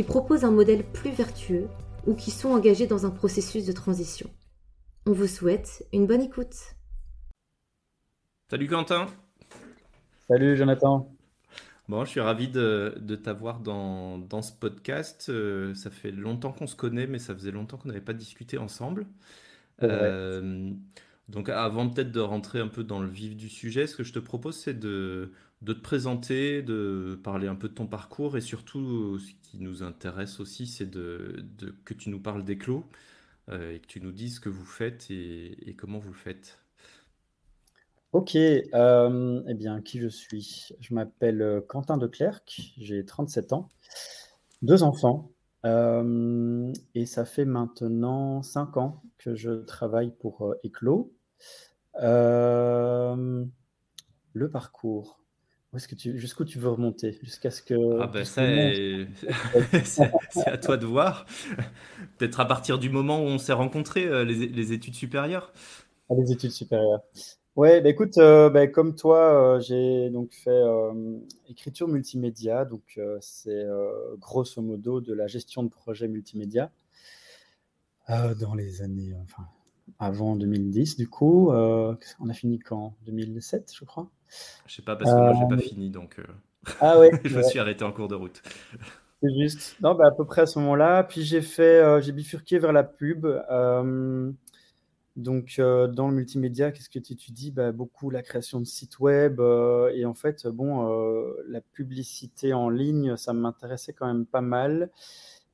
qui proposent un modèle plus vertueux ou qui sont engagés dans un processus de transition. On vous souhaite une bonne écoute. Salut Quentin. Salut Jonathan. Bon, je suis ravi de, t'avoir dans, dans, ce podcast. Euh, ça fait longtemps qu'on se connaît, mais ça faisait longtemps qu'on n'avait pas discuté ensemble. Euh, donc avant peut-être de rentrer un peu dans le vif du sujet, ce que je te propose, c'est de, de te présenter, de parler un peu de ton parcours et surtout, ce qui nous intéresse aussi, c'est que tu nous parles des clos euh, et que tu nous dises ce que vous faites et, comment vous le faites. Ok, euh, eh bien, qui je suis? Je m'appelle euh, Quentin Declercq, j'ai 37 ans, deux enfants, et ça fait maintenant 5 ans que je travaille pour Eclos. le parcours. Est-ce que tu, jusqu'où tu veux remonter? Jusqu'à ce que. Ah ben ça, c'est à toi de voir. Peut-être à partir du moment où on s'est rencontrés, euh, les, études supérieures. Ah, les études supérieures. Ouais, bah écoute, euh, bah, comme toi, euh, j'ai donc fait écriture multimédia. Donc c'est grosso modo de la gestion de projets multimédia dans les années, enfin avant 2010 du coup. on a fini quand? 2007, je crois. Je sais pas parce que moi j'ai pas euh, fini donc euh, ah ouais, je me suis arrêté en cours de route. C'est juste. Non, bah, à peu près à ce moment-là. Puis j'ai fait, euh, j'ai bifurqué vers la pub. donc dans le multimédia, qu'est-ce que tu étudies bah, Beaucoup la création de sites web et en fait, bon, la publicité en ligne, ça m'intéressait quand même pas mal.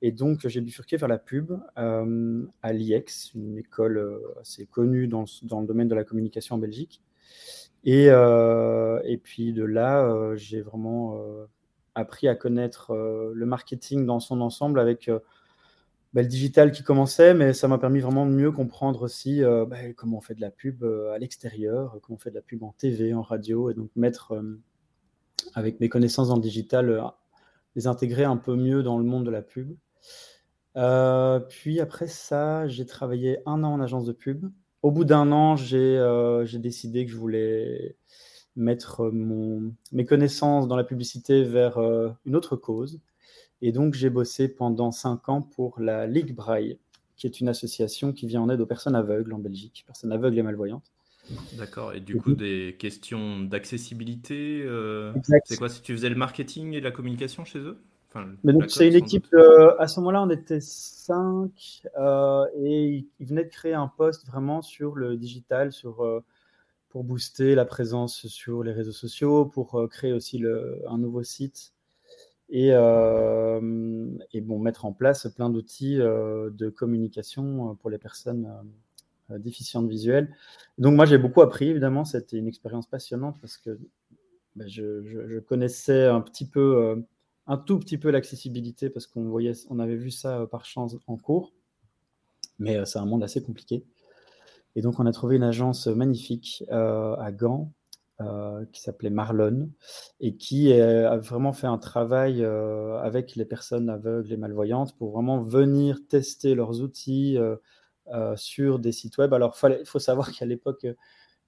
Et donc j'ai bifurqué vers la pub à l'IEX, une école assez connue dans, dans le domaine de la communication en Belgique. Et, euh, et puis de là, euh, j'ai vraiment euh, appris à connaître le marketing dans son ensemble avec bah, le digital qui commençait, mais ça m'a permis vraiment de mieux comprendre aussi bah, comment on fait de la pub à l'extérieur, comment on fait de la pub en TV, en radio, et donc mettre, avec mes connaissances dans le digital, les intégrer un peu mieux dans le monde de la pub. Puis après ça, j'ai travaillé un an en agence de pub au bout d'un an, euh, j'ai décidé que je voulais mettre mon, mes connaissances dans la publicité vers euh, une autre cause. Et donc, j'ai bossé pendant cinq ans pour la Ligue Braille, qui est une association qui vient en aide aux personnes aveugles en Belgique, personnes aveugles et malvoyantes. D'accord. Et du coup, des questions d'accessibilité, euh, c'est quoi? Si tu faisais le marketing et la communication chez eux? Mais donc, c'est une équipe, euh, à ce moment-là, on était cinq euh, et ils venaient de créer un poste vraiment sur le digital, sur, euh, pour booster la présence sur les réseaux sociaux, pour créer aussi le, un nouveau site. Et, et bon, mettre en place plein d'outils de communication pour les personnes déficientes visuelles. Donc, moi, j'ai beaucoup appris, évidemment, c'était une expérience passionnante parce que ben, je, je, connaissais un petit peu un tout petit peu l'accessibilité parce qu'on voyait, on avait vu ça euh, par chance en cours, mais euh, c'est un monde assez compliqué. Et donc on a trouvé une agence magnifique euh, à Gand qui s'appelait Marlon et qui a vraiment fait un travail avec les personnes aveugles et malvoyantes pour vraiment venir tester leurs outils sur des sites web. Alors il faut savoir qu'à l'époque,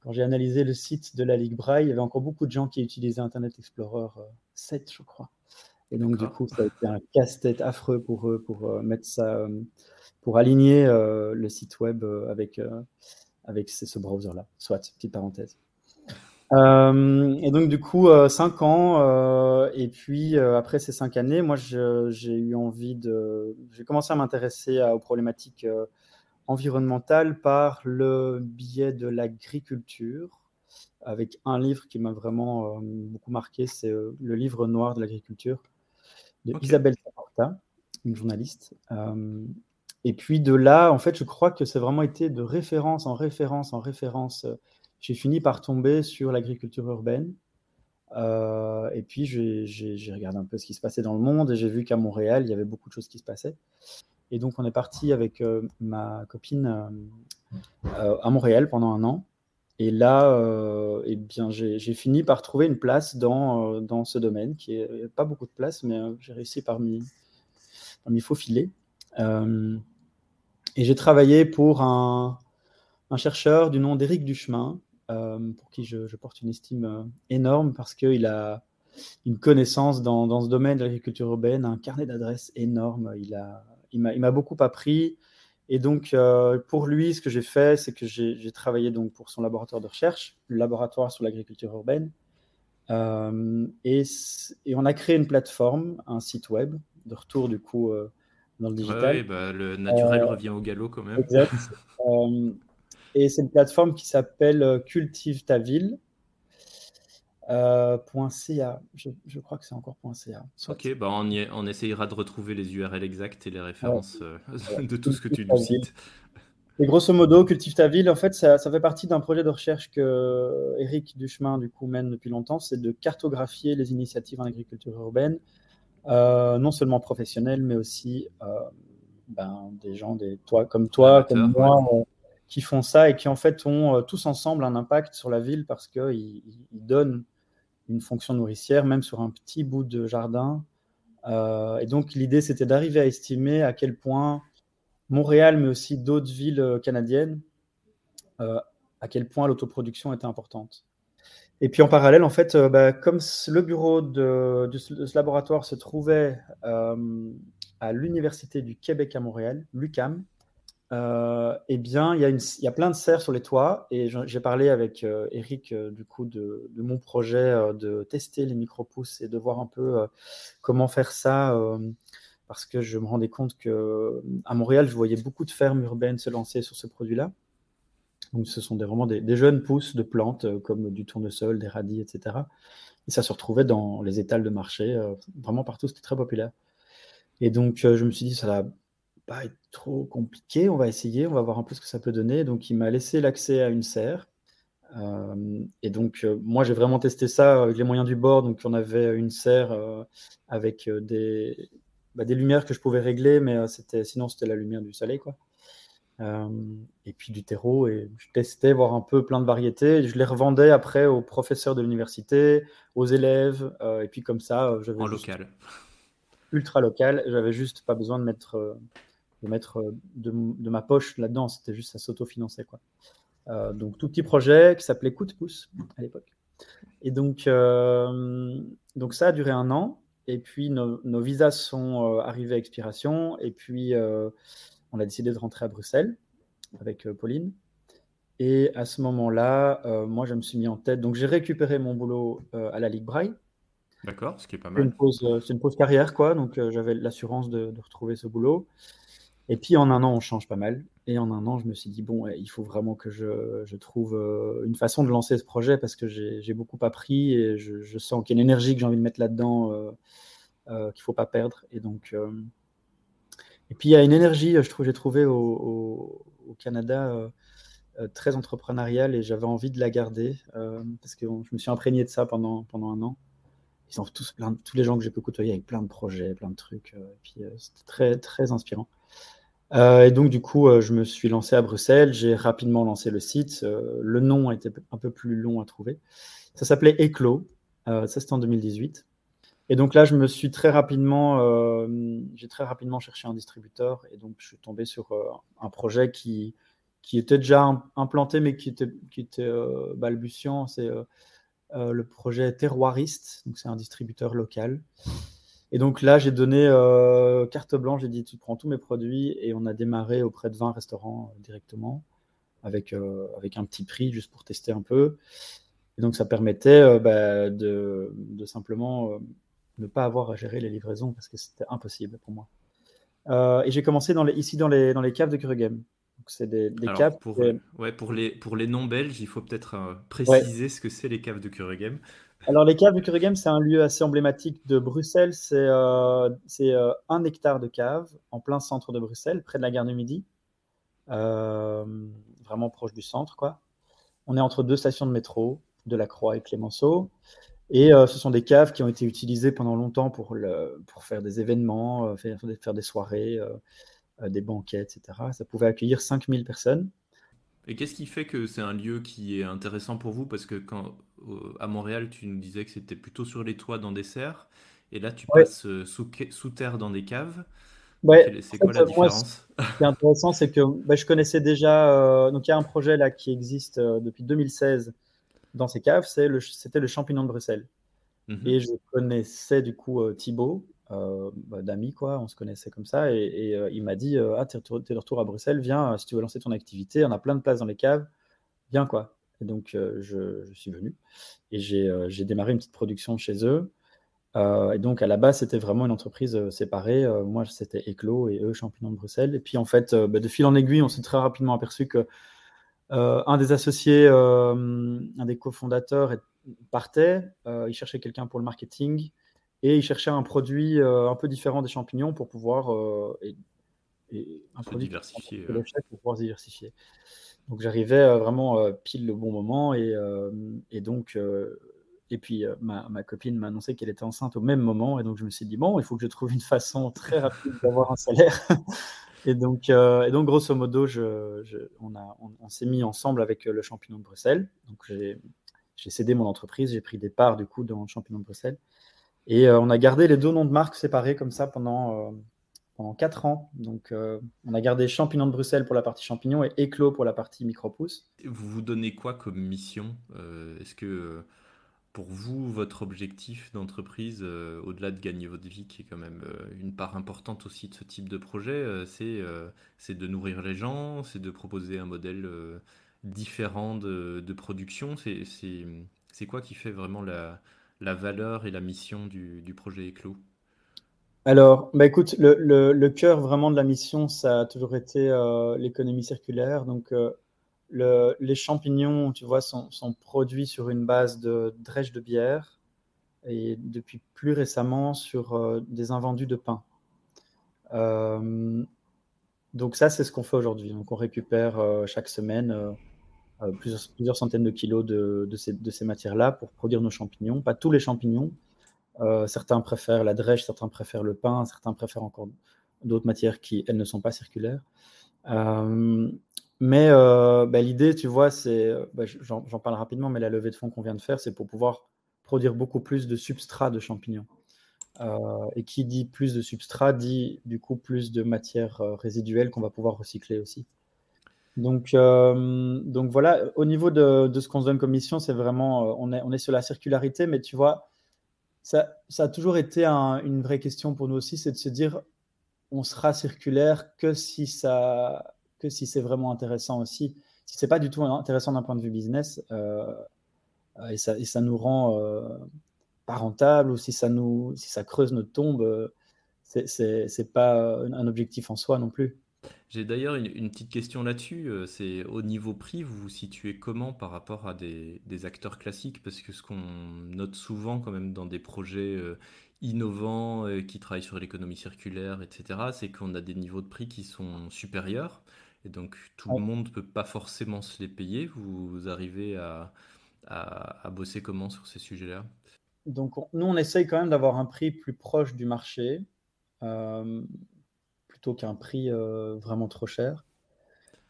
quand j'ai analysé le site de la Ligue Braille, il y avait encore beaucoup de gens qui utilisaient Internet Explorer 7, je crois. Et donc, du coup, ça a été un casse-tête affreux pour eux pour euh, mettre ça, euh, pour aligner euh, le site web avec, avec ce, browser-là. Soit, petite parenthèse. et donc, du coup, cinq ans. et puis, après ces cinq années, moi, j'ai eu envie de. J'ai commencé à m'intéresser aux problématiques environnementales par le biais de l'agriculture avec un livre qui m'a vraiment beaucoup marqué, c'est le livre noir de l'agriculture de Isabelle Saporta, une journaliste. Euh, et puis de là, en fait, je crois que c'est vraiment été de référence en référence en référence. J'ai fini par tomber sur l'agriculture urbaine. Euh, et puis j'ai regardé un peu ce qui se passait dans le monde et j'ai vu qu'à Montréal, il y avait beaucoup de choses qui se passaient. Et donc, on est parti avec ma copine à Montréal pendant un an. Et là, eh bien, j'ai fini par trouver une place dans, dans ce domaine, qui est pas beaucoup de place, mais j'ai réussi parmi, parmi faux filets. et j'ai travaillé pour un, un chercheur du nom d'Éric Duchemin, euh, pour qui je, porte une estime euh, énorme parce qu'il a une connaissance dans, dans ce domaine de l'agriculture urbaine, un carnet d'adresses énorme. Il m'a il m'a beaucoup appris. Et donc, euh, pour lui, ce que j'ai fait, c'est que j'ai travaillé donc pour son laboratoire de recherche, le laboratoire sur l'agriculture urbaine. et, et, on a créé une plateforme, un site web, de retour du coup dans le digital. Oui, bah, le naturel revient au galop quand même. Exact. Et c'est une plateforme qui s'appelle euh, Cultive ta ville. Euh, .ca. Je, crois que c'est encore .ca. Ok, bah on, on essayera de retrouver les URL exactes et les références euh, de tout ce que tu nous cites. Et grosso modo, Cultive ta ville, en fait, ça, fait partie d'un projet de recherche que Eric Duchemin du coup mène depuis longtemps, c'est de cartographier les initiatives en agriculture urbaine, non seulement professionnelles, mais aussi ben, des gens, des, toi, comme toi, comme moi, qui font ça et qui en fait ont euh, tous ensemble un impact sur la ville parce qu'ils ils donnent une fonction nourricière même sur un petit bout de jardin. Euh, et donc l'idée c'était d'arriver à estimer à quel point Montréal, mais aussi d'autres villes euh, canadiennes, à quel point l'autoproduction était importante. Et puis en parallèle, en fait, bah, comme le bureau de, ce laboratoire se trouvait à l'Université du Québec à Montréal, l'UCAM, euh, eh bien, il y, a a plein de serres sur les toits et j'ai parlé avec euh, Eric euh, du coup de, mon projet de tester les micro-pousses et de voir un peu comment faire ça parce que je me rendais compte que à Montréal, je voyais beaucoup de fermes urbaines se lancer sur ce produit-là. Donc, ce sont des, vraiment des, des, jeunes pousses de plantes comme du tournesol, des radis, etc. Et ça se retrouvait dans les étals de marché, vraiment partout, c'était très populaire. Et donc, je me suis dit, ça va pas être trop compliqué. On va essayer, on va voir un peu ce que ça peut donner. Donc, il m'a laissé l'accès à une serre. Euh, et donc, euh, moi, j'ai vraiment testé ça avec les moyens du bord. Donc, on avait une serre euh, avec des, bah, des lumières que je pouvais régler, mais c'était, sinon, c'était la lumière du soleil. Quoi. et puis du terreau. Et je testais, voir un peu plein de variétés. je les revendais après aux professeurs de l'université, aux élèves. et puis, comme ça, j'avais. En local. Ultra local. J'avais juste pas besoin de mettre de mettre euh, de, ma poche là-dedans. C'était juste à s'autofinancer. Quoi. Euh, donc, tout petit projet qui s'appelait Coup de pouce à l'époque. Et donc, euh, donc, ça a duré un an. Et puis, nos, visas sont arrivés à expiration. Et puis, on a décidé de rentrer à Bruxelles avec Pauline. Et à ce moment-là, moi, je me suis mis en tête. Donc, j'ai récupéré mon boulot à la Ligue Braille. D'accord, ce qui est pas mal. C'est une pause, carrière, quoi. Donc, j'avais l'assurance de, de, retrouver ce boulot. Et puis en un an, on change pas mal. Et en un an, je me suis dit, bon, il faut vraiment que je, trouve euh, une façon de lancer ce projet parce que j'ai beaucoup appris et je, sens qu'il y a une énergie que j'ai envie de mettre là-dedans euh, euh, qu'il ne faut pas perdre. Et donc, et puis il y a une énergie, je trouve, j'ai trouvé au, Canada très entrepreneuriale et j'avais envie de la garder parce que je me suis imprégné de ça pendant, pendant un an. Ils sont tous plein, tous les gens que j'ai pu côtoyer avec plein de projets, plein de trucs. et puis c'était très, très inspirant. Euh, et donc, du coup, euh, je me suis lancé à Bruxelles. J'ai rapidement lancé le site. Euh, le nom était un peu plus long à trouver. Ça s'appelait Eclos. ça, c'était en 2018. Et donc là, je me suis très rapidement, j'ai très rapidement cherché un distributeur. Et donc, je suis tombé sur un projet qui, qui était déjà implanté, mais qui était, qui était balbutiant. C'est le projet Terroiriste. Donc, c'est un distributeur local. Et donc là, j'ai donné euh, carte blanche, j'ai dit tu prends tous mes produits et on a démarré auprès de 20 restaurants euh, directement avec, euh, avec un petit prix juste pour tester un peu. Et donc ça permettait bah, de, de, simplement ne pas avoir à gérer les livraisons parce que c'était impossible pour moi. et j'ai commencé dans les, ici dans les, dans les caves de Curregame. C'est des, des caves. Pour, ouais, pour les, pour les non-belges, il faut peut-être préciser ce que c'est les caves de Curregame. Alors, les caves de Curregem, c'est un lieu assez emblématique de Bruxelles. C'est euh, euh, un hectare de cave en plein centre de Bruxelles, près de la gare du Midi. Euh, vraiment proche du centre, quoi. On est entre deux stations de métro, de la Croix et Clémenceau. Et ce sont des caves qui ont été utilisées pendant longtemps pour, le, pour faire des événements, faire, faire, des soirées. des banquets, etc. Ça pouvait accueillir 5000 personnes. Et qu'est-ce qui fait que c'est un lieu qui est intéressant pour vous? Parce que quand à Montréal, tu nous disais que c'était plutôt sur les toits dans des serres, et là tu passes sous, sous terre dans des caves. c'est quoi la différence? Ce qui est intéressant, c'est que bah, je connaissais déjà. donc il y a un projet là qui existe depuis 2016 dans ces caves, c'était le, champignon de Bruxelles. Mhm. Et je connaissais du coup euh, Thibaut, euh, bah, d'amis, quoi, on se connaissait comme ça, et, euh, il m'a dit Ah, t'es de retour à Bruxelles, viens, si tu veux lancer ton activité, on a plein de places dans les caves, viens, quoi. Et donc, je, suis venu, et j'ai démarré une petite production chez eux. et donc, à la base, c'était vraiment une entreprise séparée. moi, c'était Éclos et eux, Champignons de Bruxelles. Et puis, en fait, bah, de fil en aiguille, on s'est très rapidement aperçu que euh, un des associés, euh, un des cofondateurs partait, euh, il cherchait quelqu'un pour le marketing et il cherchait un produit un peu différent des champignons pour pouvoir et, un produit diversifier, pour pouvoir diversifier. Donc j'arrivais vraiment pile le bon moment et, et donc et puis ma, ma, copine m'a annoncé qu'elle était enceinte au même moment et donc je me suis dit bon il faut que je trouve une façon très rapide d'avoir un salaire et donc, euh, et donc, grosso modo, je, on, a, on, s'est mis ensemble avec euh, le champignon de Bruxelles. Donc, j'ai cédé mon entreprise, j'ai pris des parts du coup dans le champignon de Bruxelles. Et euh, on a gardé les deux noms de marque séparés comme ça pendant, pendant 4 ans. Donc, on a gardé champignon de Bruxelles pour la partie champignon et éclos pour la partie micro-pousse. Vous vous donnez quoi comme mission Est-ce que pour vous, votre objectif d'entreprise, euh, au-delà de gagner votre vie, qui est quand même euh, une part importante aussi de ce type de projet, euh, c'est de nourrir les gens, c'est de proposer un modèle différent de, production. C'est quoi qui fait vraiment la, la, valeur et la mission du, du projet Éclos alors, bah écoute, le, le, le, cœur vraiment de la mission, ça a toujours été l'économie circulaire. Donc, les champignons, tu vois, sont, produits sur une base de drèche de bière et depuis plus récemment sur euh, des invendus de pain. Euh, donc ça, c'est ce qu'on fait aujourd'hui. Donc on récupère euh, chaque semaine plusieurs, centaines de kilos de, ces, matières-là pour produire nos champignons. Pas tous les champignons. certains préfèrent la drèche, certains préfèrent le pain, certains préfèrent encore d'autres matières qui, elles, ne sont pas circulaires. Mais euh, bah, l'idée, tu vois, c'est, bah, j'en parle rapidement, mais la levée de fonds qu'on vient de faire, c'est pour pouvoir produire beaucoup plus de substrats de champignons. Euh, et qui dit plus de substrats dit du coup plus de matières euh, résiduelles qu'on va pouvoir recycler aussi. Donc, donc voilà, au niveau de, ce qu'on se donne comme mission, c'est vraiment, on est, on est sur la circularité, mais tu vois, ça, a toujours été une vraie question pour nous aussi, c'est de se dire, on sera circulaire que si ça que si c'est vraiment intéressant aussi. Si c'est pas du tout intéressant d'un point de vue business euh, et, ça, et, nous rend euh, pas rentable ou si ça nous si ça creuse notre tombe, euh, c'est pas un objectif en soi non plus. J'ai d'ailleurs une, petite question là-dessus. C'est au niveau prix, vous vous situez comment par rapport à des, des acteurs classiques? Parce que ce qu'on note souvent quand même dans des projets innovants qui travaillent sur l'économie circulaire, etc., c'est qu'on a des niveaux de prix qui sont supérieurs. Et donc, tout le monde ne peut pas forcément se les payer. Vous arrivez à, à, bosser comment sur ces sujets-là? Donc, nous, on essaye quand même d'avoir un prix plus proche du marché, euh, plutôt qu'un prix euh, vraiment trop cher.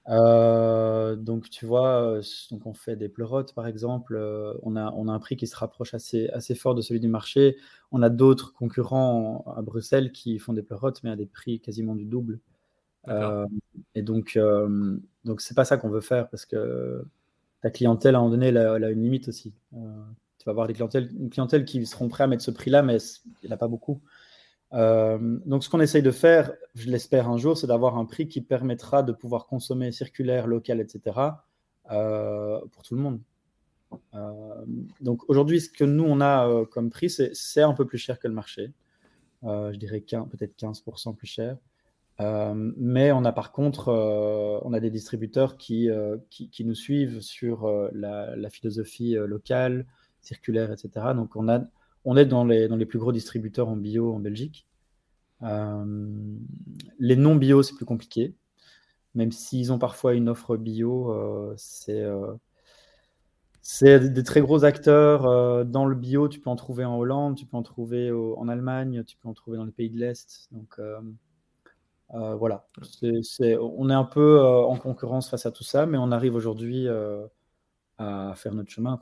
Euh, donc, tu vois, donc on fait des pleurotes, par exemple. on, a, on a un prix qui se rapproche assez, assez fort de celui du marché. On a d'autres concurrents à Bruxelles qui font des pleurotes, mais à des prix quasiment du double. Euh, et donc, euh, donc c'est pas ça qu'on veut faire parce que ta clientèle, à un moment donné, elle a, une limite aussi. Euh, tu vas avoir des clientèles, une clientèle qui seront prêts à mettre ce prix-là, mais il n'y a pas beaucoup. Donc, ce qu'on essaye de faire, je l'espère un jour, c'est d'avoir un prix qui permettra de pouvoir consommer circulaire, local, etc., pour tout le monde. donc, aujourd'hui, ce que nous, on a comme prix, c'est un peu plus cher que le marché. je dirais peut-être 15% plus cher. Euh, mais on a par contre, euh, on a des distributeurs qui, euh, qui, nous suivent sur la, philosophie locale, circulaire, etc. Donc on, a, on est dans les, plus gros distributeurs en bio en Belgique. les non bio, c'est plus compliqué. Même s'ils ont parfois une offre bio, c'est c'est des très gros acteurs dans le bio. Tu peux en trouver en Hollande, tu peux en trouver en Allemagne, tu peux en trouver dans les pays de l'Est. Donc, voilà, on est un peu en concurrence face à tout ça, mais on arrive aujourd'hui à faire notre chemin.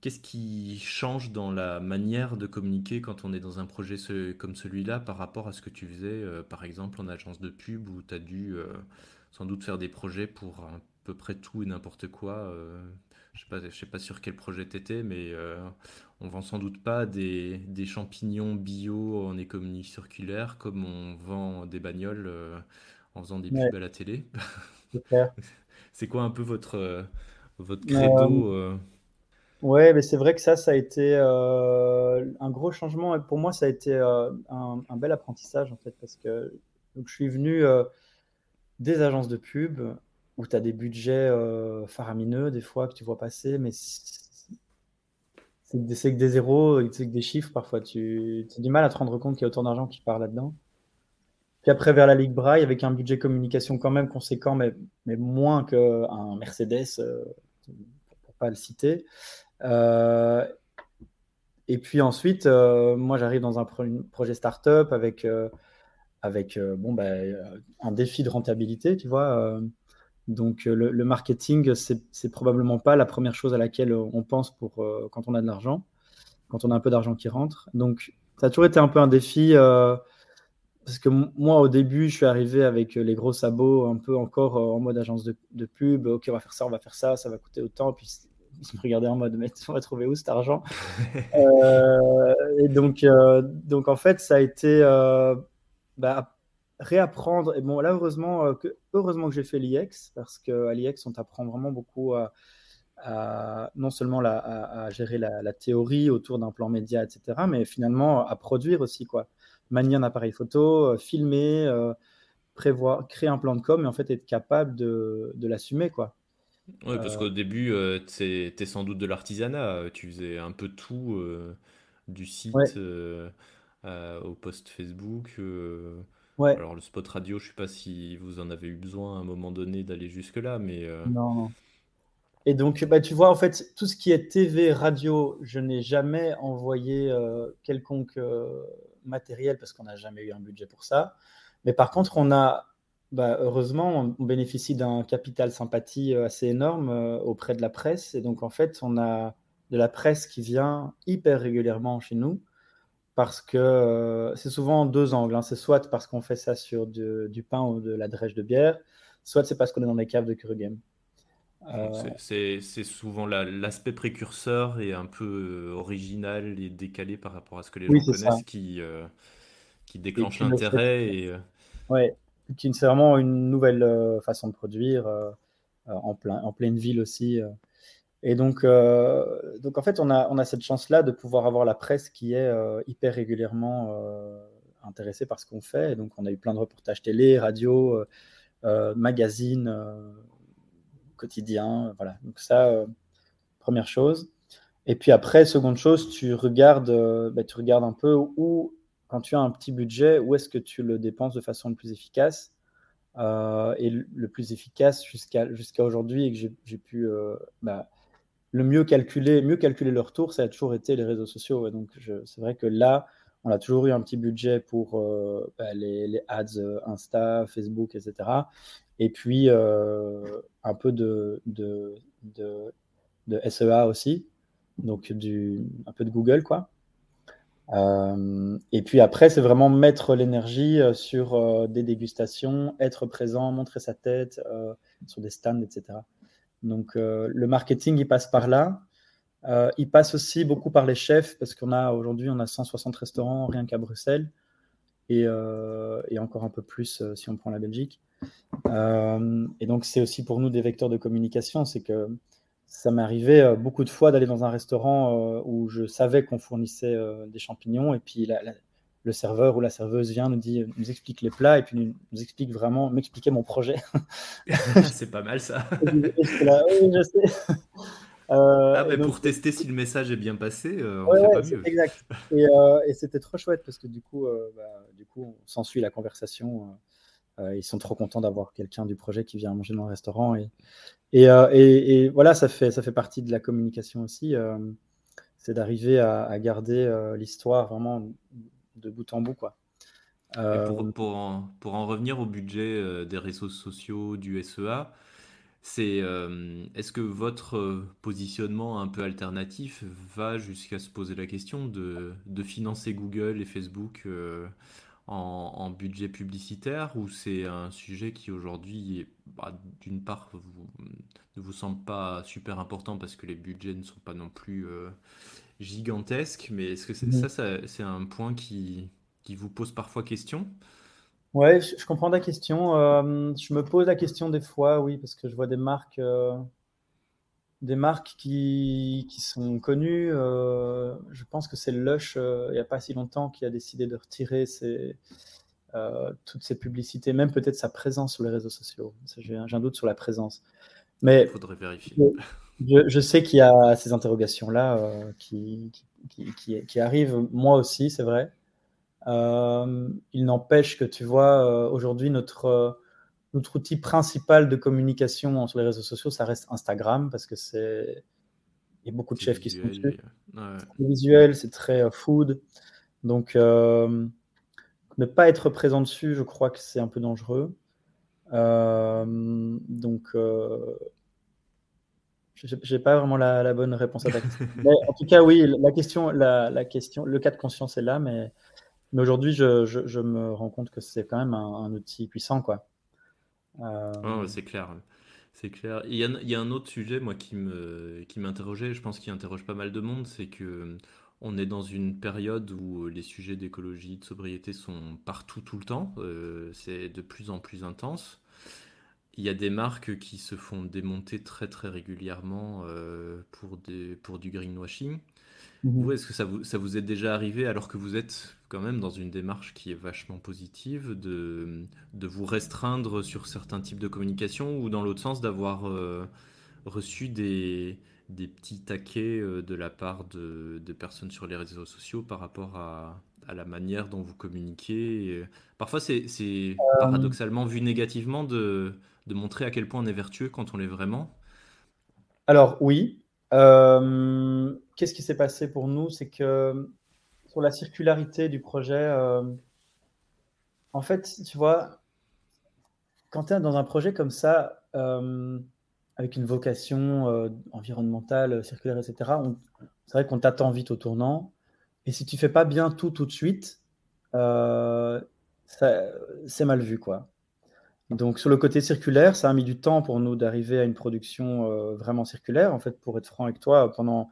Qu'est-ce qui change dans la manière de communiquer quand on est dans un projet comme celui-là par rapport à ce que tu faisais, par exemple, en agence de pub où tu as dû sans doute faire des projets pour à peu près tout et n'importe quoi je ne sais, sais, pas sur quel projet tu étais, mais euh, on vend sans doute pas des, des, champignons bio en économie circulaire comme on vend des bagnoles euh, en faisant des pubs à la télé. c'est quoi un peu votre, euh, votre credo Ouais, mais c'est vrai que ça, ça a été un gros changement. Et pour moi, ça a été un, un, bel apprentissage, en fait, parce que je suis venu des agences de pub où tu as des budgets euh, faramineux des fois que tu vois passer, mais c'est que des zéros, c'est que des chiffres parfois. Tu as du mal à te rendre compte qu'il y a autant d'argent qui part là-dedans. Puis après, vers la Ligue Braille, avec un budget communication quand même conséquent, mais, mais moins qu'un Mercedes, euh, pour pas le citer. Euh, et puis ensuite, moi, j'arrive dans un projet startup avec, avec bon, bah, un défi de rentabilité, tu vois. Donc euh, le, marketing, c'est probablement pas la première chose à laquelle on pense pour euh, quand on a de l'argent, quand on a un peu d'argent qui rentre. Donc ça a toujours été un peu un défi euh, parce que moi au début, je suis arrivé avec les gros sabots, un peu encore en mode agence de, pub. Ok, on va faire ça, on va faire ça, ça va coûter autant. Puis me regardaient en mode mais on va trouver où cet argent? Et donc donc en fait ça a été bah, réapprendre. Et bon, là, heureusement, euh, que, heureusement que j'ai fait l'IEX, parce qu'à l'IEX, on t'apprend vraiment beaucoup à, non seulement à, gérer la, théorie autour d'un plan média, etc., mais finalement à produire aussi, quoi. Manier un appareil photo, euh, filmer, euh, prévoir, créer un plan de com, et en fait être capable de, de l'assumer, quoi. Oui, parce qu'au début, tu es, sans doute de l'artisanat. Tu faisais un peu tout, du site au post Facebook. Alors le spot radio, je ne sais pas si vous en avez eu besoin à un moment donné d'aller jusque-là, mais... Euh, non. Et donc, bah, tu vois, en fait, tout ce qui est TV, radio, je n'ai jamais envoyé euh, quelconque euh, matériel parce qu'on n'a jamais eu un budget pour ça. Mais par contre, on a, bah, heureusement, on bénéficie d'un capital sympathie assez énorme auprès de la presse. Et donc, en fait, on a de la presse qui vient hyper régulièrement chez nous parce que euh, c'est souvent deux angles. Hein. C'est soit parce qu'on fait ça sur du pain ou de la drèche de bière, soit c'est parce qu'on est dans les caves de Curugame. Euh... C'est souvent l'aspect précurseur et un peu euh, original et décalé par rapport à ce que les gens connaissent qui, euh, qui déclenche l'intérêt. Et... Oui, c'est vraiment une nouvelle façon de produire en, plein, en pleine ville aussi. Et donc, euh, donc en fait, on a, on a cette chance-là de pouvoir avoir la presse qui est euh, hyper régulièrement euh, intéressée par ce qu'on fait. Donc, on a eu plein de reportages télé, radio, magazines, quotidiens. Voilà. Donc, ça, première chose. Et puis après, seconde chose, tu regardes, bah, tu regardes un peu où, quand tu as un petit budget, où est-ce que tu le dépenses de façon le plus efficace. et le, plus efficace jusqu'à aujourd'hui et que j'ai pu bah, le mieux calculer, mieux calculer leur tour, ça a toujours été les réseaux sociaux. Donc, c'est vrai que là, on a toujours eu un petit budget pour euh, bah, les, ads euh, Insta, Facebook, etc. Et puis, euh, un peu de, SEA aussi, donc un peu de Google, quoi. Et puis après, c'est vraiment mettre l'énergie sur des dégustations, être présent, montrer sa tête sur des stands, etc. Donc euh, le marketing, il passe par là. Euh, il passe aussi beaucoup par les chefs parce qu'on a aujourd'hui, on a 160 restaurants rien qu'à Bruxelles et, euh, et, encore un peu plus si on prend la Belgique. et donc c'est aussi pour nous des vecteurs de communication, c'est que ça m'est arrivé beaucoup de fois d'aller dans un restaurant où je savais qu'on fournissait des champignons et puis la, le serveur ou la serveuse vient, nous dit, nous explique les plats et puis nous, explique vraiment, m'expliquer mon projet. c'est pas mal ça. oui, je sais. Euh, ah, mais pour tester si le message est bien passé, euh, on fait pas mieux. Exact. Euh, et, c'était trop chouette parce que du coup, bah, du coup, on s'ensuit la conversation. Ils sont trop contents d'avoir quelqu'un du projet qui vient manger dans le restaurant et, et, et, voilà, ça fait ça fait partie de la communication aussi. c'est d'arriver à, à, garder l'histoire vraiment de bout en bout. Quoi. pour, pour, en, pour, en, revenir au budget des réseaux sociaux, du SEA, c'est est-ce que votre positionnement un peu alternatif va jusqu'à se poser la question de, de financer Google et Facebook en, budget publicitaire ou c'est un sujet qui aujourd'hui, bah, d'une part, ne vous semble pas super important parce que les budgets ne sont pas non plus euh, gigantesques, mais est-ce que ça, c'est un point qui, qui, vous pose parfois question? Ouais, je, comprends la question. Euh, je me pose la question des fois, oui, parce que je vois des marques. Euh, des marques qui, qui sont connues. Euh, je pense que c'est Lush, euh, il n'y a pas si longtemps, qui a décidé de retirer ses, euh, toutes ses publicités, même peut-être sa présence sur les réseaux sociaux. J'ai un doute sur la présence. Mais il faudrait vérifier. Je, je sais qu'il y a ces interrogations-là qui, qui, qui, qui, arrivent, moi aussi, c'est vrai. il n'empêche que tu vois, aujourd'hui, notre notre outil principal de communication sur les réseaux sociaux, ça reste Instagram parce que c'est il y a beaucoup de chefs qui sont dessus. C'est visuel, c'est très euh, food. Donc, euh, ne pas être présent dessus, je crois que c'est un peu dangereux. Euh, donc, je n'ai pas vraiment la, bonne réponse à ta question. en tout cas, oui, la question, la, question, le cas de conscience est là, mais, mais aujourd'hui, je, je, me rends compte que c'est quand même un, un outil puissant, quoi. Euh, c'est clair. C'est clair. Il y, a, il y, a, un autre sujet, moi, qui me, qui m'interrogeait, je pense qu'il interroge pas mal de monde, c'est que on est dans une période où les sujets d'écologie, de sobriété sont partout tout le temps. Euh, c'est de plus en plus intense. Il y a des marques qui se font démonter très très régulièrement euh, pour, des, pour du greenwashing. Mmh est-ce que ça vous, ça vous est déjà arrivé, alors que vous êtes quand même dans une démarche qui est vachement positive, de, de vous restreindre sur certains types de communication, ou dans l'autre sens, d'avoir euh, reçu des, des petits taquets euh, de la part de, de, personnes sur les réseaux sociaux par rapport à, à la manière dont vous communiquez Parfois, c'est euh. paradoxalement vu négativement de, de montrer à quel point on est vertueux quand on l'est vraiment? Alors oui, euh, qu'est-ce qui s'est passé pour nous? C'est que sur la circularité du projet, euh, en fait, tu vois, quand tu es dans un projet comme ça, euh, avec une vocation environnementale, circulaire, etc., c'est vrai qu'on t'attend vite au tournant. Et si tu fais pas bien tout tout de suite, c'est mal vu, quoi. Donc sur le côté circulaire, ça a mis du temps pour nous d'arriver à une production euh, vraiment circulaire. En fait, pour être franc avec toi, pendant,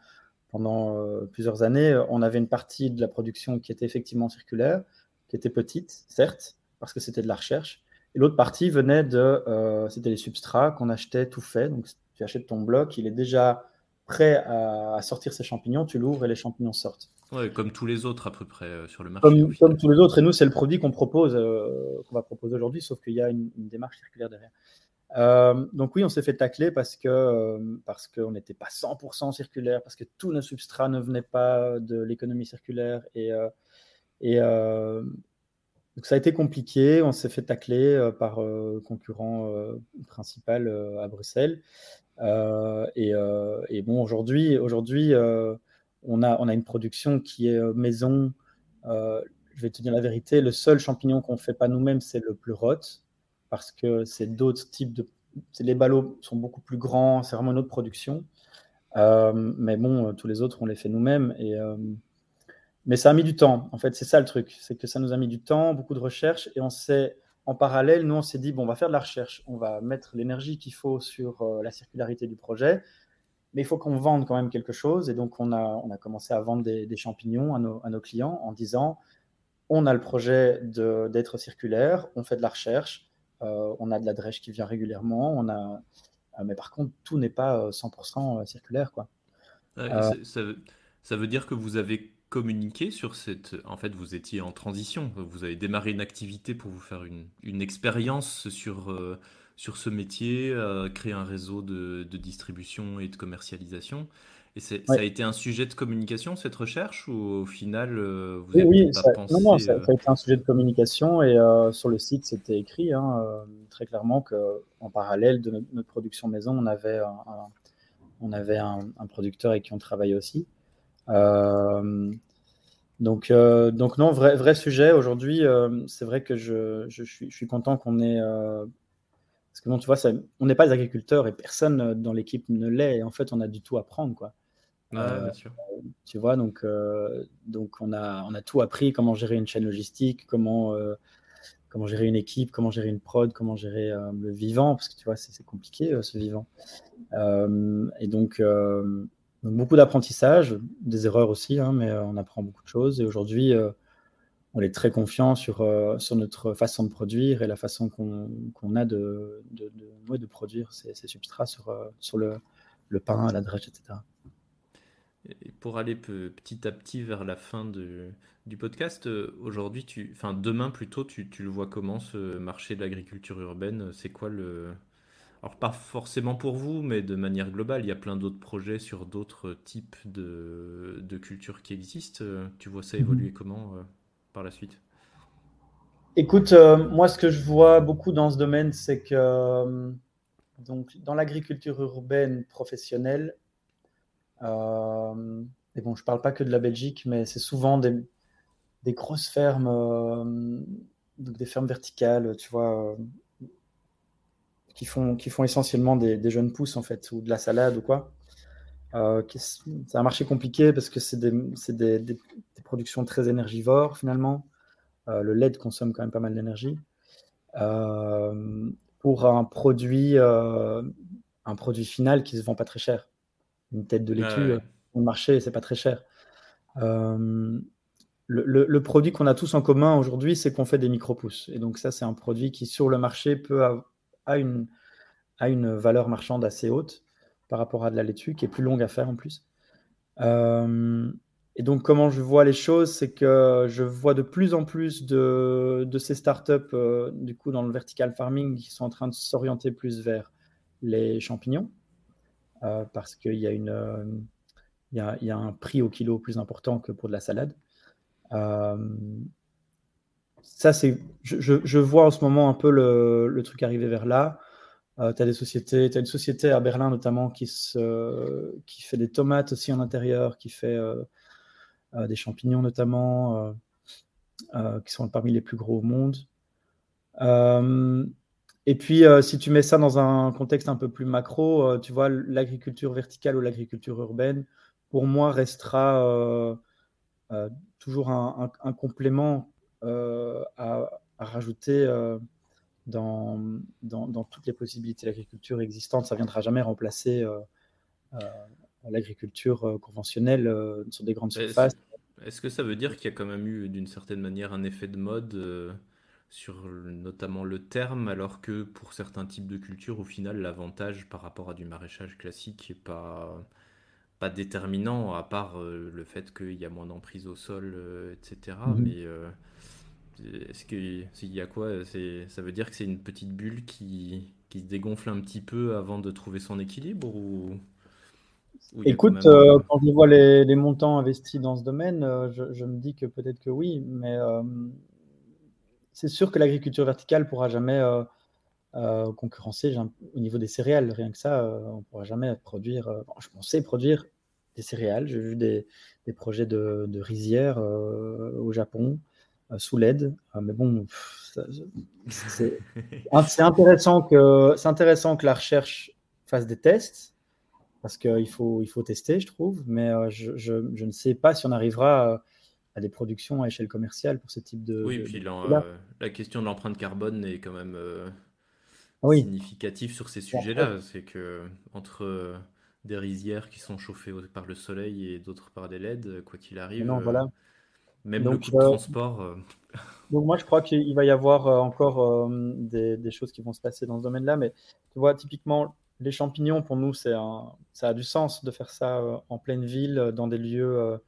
euh, plusieurs années, on avait une partie de la production qui était effectivement circulaire, qui était petite, certes, parce que c'était de la recherche. Et l'autre partie venait de, euh, c'était les substrats qu'on achetait tout fait. Donc tu achètes ton bloc, il est déjà prêt à, sortir ses champignons, tu l'ouvres et les champignons sortent. Ouais, comme tous les autres à peu près euh, sur le marché. Comme, tous les autres, et nous c'est le produit qu'on propose, euh, qu'on va proposer aujourd'hui, sauf qu'il y a une, démarche circulaire derrière. Euh, donc oui, on s'est fait tacler parce que parce qu'on n'était pas 100% circulaire, parce que tous nos substrats ne venaient pas de l'économie circulaire et et donc ça a été compliqué. On s'est fait tacler par concurrent principal à Bruxelles. Euh, et, bon, aujourd'hui, aujourd'hui on, a, une production qui est maison. je vais te dire la vérité, le seul champignon qu'on ne fait pas nous-mêmes, c'est le plus rot, parce que c'est d'autres types de. Les ballots sont beaucoup plus grands, c'est vraiment une autre production. mais bon, tous les autres, on les fait nous-mêmes. Mais ça a mis du temps. En fait, c'est ça le truc. C'est que ça nous a mis du temps, beaucoup de recherche. Et on s'est en parallèle, nous, on s'est dit, bon, on va faire de la recherche, on va mettre l'énergie qu'il faut sur euh, la circularité du projet, mais il faut qu'on vende quand même quelque chose. Et donc, on a, on a commencé à vendre des, champignons à nos, clients en disant, on a le projet d'être circulaire, on fait de la recherche, euh, on a de la drèche qui vient régulièrement, on a, euh, mais par contre, tout n'est pas 100% circulaire. Quoi. ça, ça veut dire que vous avez communiquer sur cette... En fait, vous étiez en transition, vous avez démarré une activité pour vous faire une, une expérience sur, euh, sur ce métier, euh, créer un réseau de, de, distribution et de commercialisation. Et ça a été un sujet de communication, cette recherche, ou au final, euh, vous avez oui, pas pensé... Non, non, ça, a été un sujet de communication, et sur le site, c'était écrit hein, très clairement qu'en parallèle de notre, production maison, on avait un, on avait un, un producteur avec qui on travaillait aussi. Euh, Donc, euh, donc non, vrai, vrai sujet. Aujourd'hui, euh, c'est vrai que je, je, suis, je suis content qu'on ait. Euh, parce que bon, tu vois, ça, on n'est pas des agriculteurs et personne dans l'équipe ne l'est. Et en fait, on a du tout à apprendre, quoi. Ouais, bien sûr. Tu vois, donc, donc on, a, on a tout appris comment gérer une chaîne logistique, comment, comment gérer une équipe, comment gérer une prod, comment gérer le vivant, parce que tu vois, c'est compliqué ce vivant. et donc, donc beaucoup d'apprentissage, des erreurs aussi, hein, mais euh, on apprend beaucoup de choses. Et aujourd'hui, euh, on est très confiant sur, euh, sur notre façon de produire et la façon qu'on a de, de, de, produire ces, substrats sur, sur le, le, pain, la drèche, etc. Et pour aller petit à petit vers la fin de, du podcast, aujourd'hui, enfin demain plutôt, tu, tu, le vois comment ce marché de l'agriculture urbaine? C'est quoi le, alors pas forcément pour vous, mais de manière globale, il y a plein d'autres projets sur d'autres types de, de, cultures qui existent. Tu vois ça mhm. évoluer comment euh, la suite Écoute, euh, moi ce que je vois beaucoup dans ce domaine, c'est que euh, donc, dans l'agriculture urbaine professionnelle, et bon, je ne parle pas que de la Belgique, mais c'est souvent des, grosses fermes, des fermes verticales, tu vois qui font, qui font essentiellement des, jeunes pousses, en fait, ou de la salade ou quoi. Euh, c'est un marché compliqué parce que c'est des, productions très énergivores, finalement. Euh, le LED consomme quand même pas mal d'énergie. Euh, pour un produit, un produit final qui se vend pas très cher. Une tête de laitue, au marché, c'est pas très cher. Le, le, produit qu'on a tous en commun aujourd'hui, c'est qu'on fait des micro-pousses. Et donc ça, c'est un produit qui, sur le marché, peut, a une, a une valeur marchande assez haute par rapport à de la laitue, qui est plus longue à faire en plus. Euh, et donc, comment je vois les choses, c'est que je vois de plus en plus de, ces startups, euh, du coup, dans le vertical farming, qui sont en train de s'orienter plus vers les champignons, euh, parce qu'il y, il, y a, y a un prix au kilo plus important que pour de la salade. ça, c'est, je, je, vois en ce moment un peu le, le truc arriver vers là. Euh, tu as des sociétés, as une société à Berlin notamment qui, se, qui fait des tomates aussi en intérieur, qui fait euh, euh, des champignons notamment, qui sont parmi les plus gros au monde. et puis, si tu mets ça dans un contexte un peu plus macro, tu vois, l'agriculture verticale ou l'agriculture urbaine, pour moi, restera toujours un, complément à, rajouter dans, dans, toutes les possibilités d'agriculture existantes. Ça ne viendra jamais remplacer euh, euh, l'agriculture euh, conventionnelle sur des grandes surfaces. Est-ce que ça veut dire qu'il y a quand même eu d'une certaine manière un effet de mode sur notamment le terme, alors que pour certains types de cultures, au final, l'avantage par rapport à du maraîchage classique n'est pas, pas déterminant, à part le fait qu'il y a moins d'emprise au sol, etc. Mm-hmm. Mais est-ce qu'il y a quoi Ça veut dire que c'est une petite bulle qui, qui, se dégonfle un petit peu avant de trouver son équilibre ou, Écoute, euh, quand je vois les, les, montants investis dans ce domaine, euh, je, me dis que peut-être que oui, mais euh, c'est sûr que l'agriculture verticale ne pourra jamais concurrencer au niveau des céréales. Rien que ça, on ne pourra jamais produire. je pensais produire des céréales. J'ai vu des, des, projets de, de rizières au Japon euh, sous l'aide. Euh, mais bon, c'est intéressant, que, intéressant que la recherche fasse des tests, parce qu'il faut, il faut tester, je trouve, mais euh, je, je, ne sais pas si on arrivera à des productions à échelle commerciale pour ce type de. Oui, puis la question de l'empreinte carbone est quand même significative sur ces sujets-là. C'est que entre des rizières qui sont chauffées par le soleil et d'autres par des LED, quoi qu'il arrive. Non, voilà. Même donc, le coût de euh, transport. Euh. Donc moi, je crois qu'il va y avoir euh, encore des, choses qui vont se passer dans ce domaine-là. Mais tu vois, typiquement, les champignons, pour nous, ça a du sens de faire ça en pleine ville, dans des lieux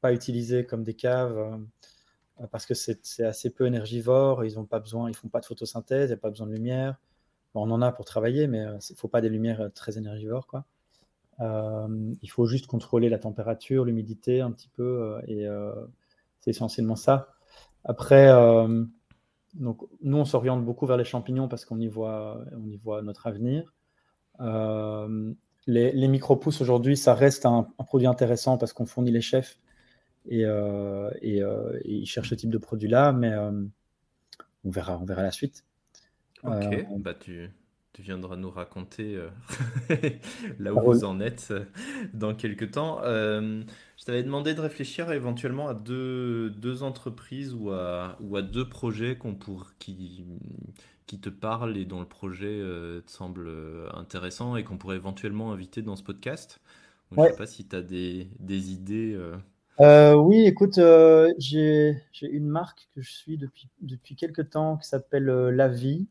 pas utilisés comme des caves, parce que c'est assez peu énergivore. Ils ont pas besoin, ils font pas de photosynthèse, il n'y a pas besoin de lumière. on en a pour travailler, mais il ne faut pas des lumières très énergivores. Quoi. il faut juste contrôler la température, l'humidité un petit peu et c'est essentiellement ça. Après, euh, donc, nous, on s'oriente beaucoup vers les champignons parce qu'on y voit, on y voit notre avenir. Euh, les, les micro-pousses aujourd'hui, ça reste un, produit intéressant parce qu'on fournit les chefs et, et, ils cherchent ce type de produit-là, mais on, verra, on verra la suite. Ok, bah tu, tu viendras nous raconter là où vous en êtes dans quelques temps. je t'avais demandé de réfléchir éventuellement à deux, deux entreprises ou à, ou à deux projets qu'on pour, qui, qui te parlent et dont le projet te semble intéressant et qu'on pourrait éventuellement inviter dans ce podcast. Je ne sais pas si tu as des, des idées. Euh. Euh, oui, écoute, euh, j'ai une marque que je suis depuis, depuis quelques temps qui s'appelle La Vie,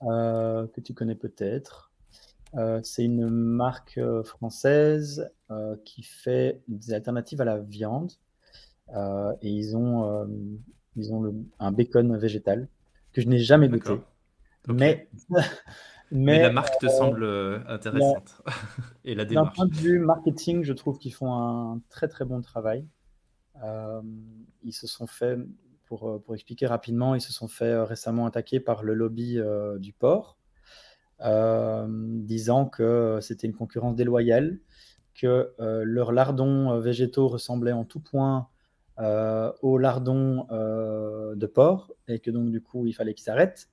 que tu connais peut-être. C'est une marque française qui fait des alternatives à la viande. et ils ont, ils ont le, un bacon végétal que je n'ai jamais goûté. Mais Mais, la marque te euh, semble euh, intéressante. Et la démarche. D'un point de vue marketing, je trouve qu'ils font un très très bon travail. Euh, ils se sont fait, pour, pour, expliquer rapidement, ils se sont fait récemment attaquer par le lobby du port, disant que c'était une concurrence déloyale, que leurs lardons végétaux ressemblaient en tout point aux lardons de porc, et que donc du coup il fallait qu'ils s'arrêtent.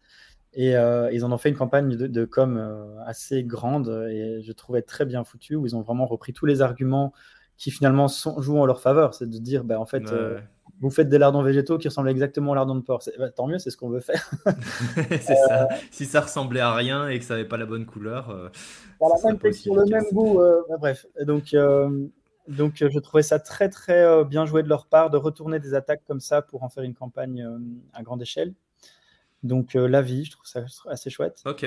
Et euh, ils en ont fait une campagne de, com euh, assez grande et je trouvais très bien foutu où ils ont vraiment repris tous les arguments qui finalement sont, jouent en leur faveur. C'est de dire, bah, en fait, euh, vous faites des lardons végétaux qui ressemblent exactement aux lardons de porc. Bah, tant mieux, c'est ce qu'on veut faire. c'est ça. Si ça ressemblait à rien et que ça n'avait pas la bonne couleur. la même texture, le même goût. Bah, bref. Donc, donc je trouvais ça très, très bien joué de leur part de retourner des attaques comme ça pour en faire une campagne à grande échelle. Donc euh, la vie, je trouve ça assez chouette. Ok,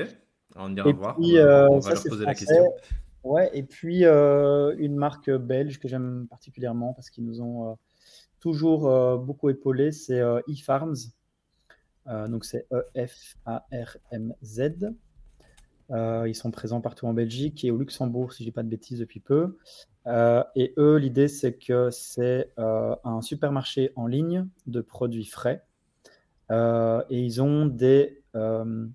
on ira voir. on va, euh, leur poser la question. Ouais, et puis euh, une marque belge que j'aime particulièrement parce qu'ils nous ont toujours beaucoup épaulé, c'est eFarms. donc c'est E-F-A-R-M-Z. Ils sont présents partout en Belgique et au Luxembourg, si je dis pas de bêtises, depuis peu. et eux, l'idée, c'est que c'est un supermarché en ligne de produits frais euh, et ils ont des, euh,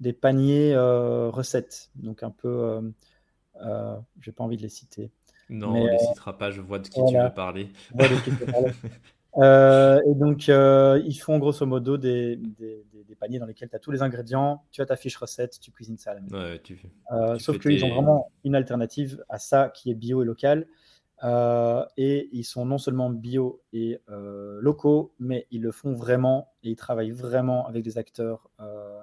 des paniers euh, recettes, donc un peu, je n'ai pas envie de les citer. Non, on ne les citera pas, je vois de qui tu veux parler. et donc, ils font grosso modo des, des, des paniers dans lesquels tu as tous les ingrédients, tu as ta fiche recette, tu cuisines ça à la maison. Ouais, tu, sauf qu'ils ont vraiment une alternative à ça qui est bio et local. Euh, et ils sont non seulement bio et euh, locaux, mais ils le font vraiment et ils travaillent vraiment avec des acteurs euh,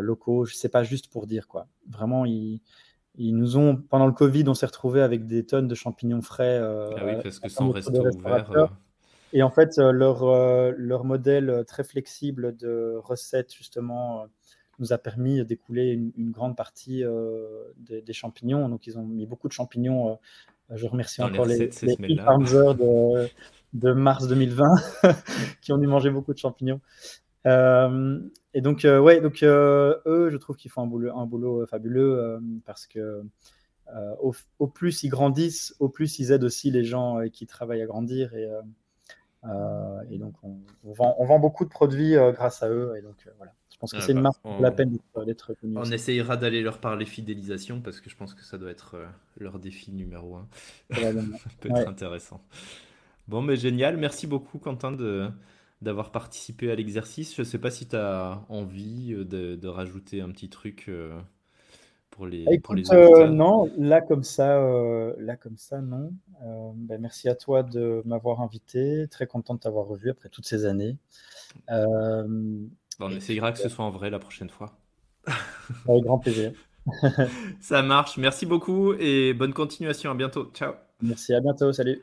locaux. Je sais pas juste pour dire quoi. Vraiment, ils, ils nous ont pendant le Covid, on s'est retrouvé avec des tonnes de champignons frais. ah oui, parce que sans resto ouvert. Et en fait, leur, leur modèle très flexible de recettes, justement, nous a permis d'écouler une, grande partie des, des, champignons. Donc, ils ont mis beaucoup de champignons je remercie encore les, les de, de, mars 2020 qui ont dû manger beaucoup de champignons. Euh, et donc, euh, ouais, donc euh, eux, je trouve qu'ils font un boulot, un boulot fabuleux parce que au, plus ils grandissent, au plus ils aident aussi les gens qui travaillent à grandir. Et, et donc, on, vend, on, vend, beaucoup de produits grâce à eux. Et donc, voilà pense que c'est une marque qui la peine d'être connue. On essayera d'aller leur parler fidélisation parce que je pense que ça doit être euh, leur défi numéro un. peut être intéressant. Bon, mais génial. Merci beaucoup, Quentin, de, d'avoir participé à l'exercice. Je ne sais pas si tu as envie euh, de, rajouter un petit truc euh, pour les, pour les Non, là comme ça, là comme ça, non. Ben, merci à toi de m'avoir invité. Très content de t'avoir revu après toutes ces années on essayera que ce soit en vrai la prochaine fois. Avec grand plaisir. Ça marche. Merci beaucoup et bonne continuation. À bientôt. Ciao. Merci, à bientôt. Salut.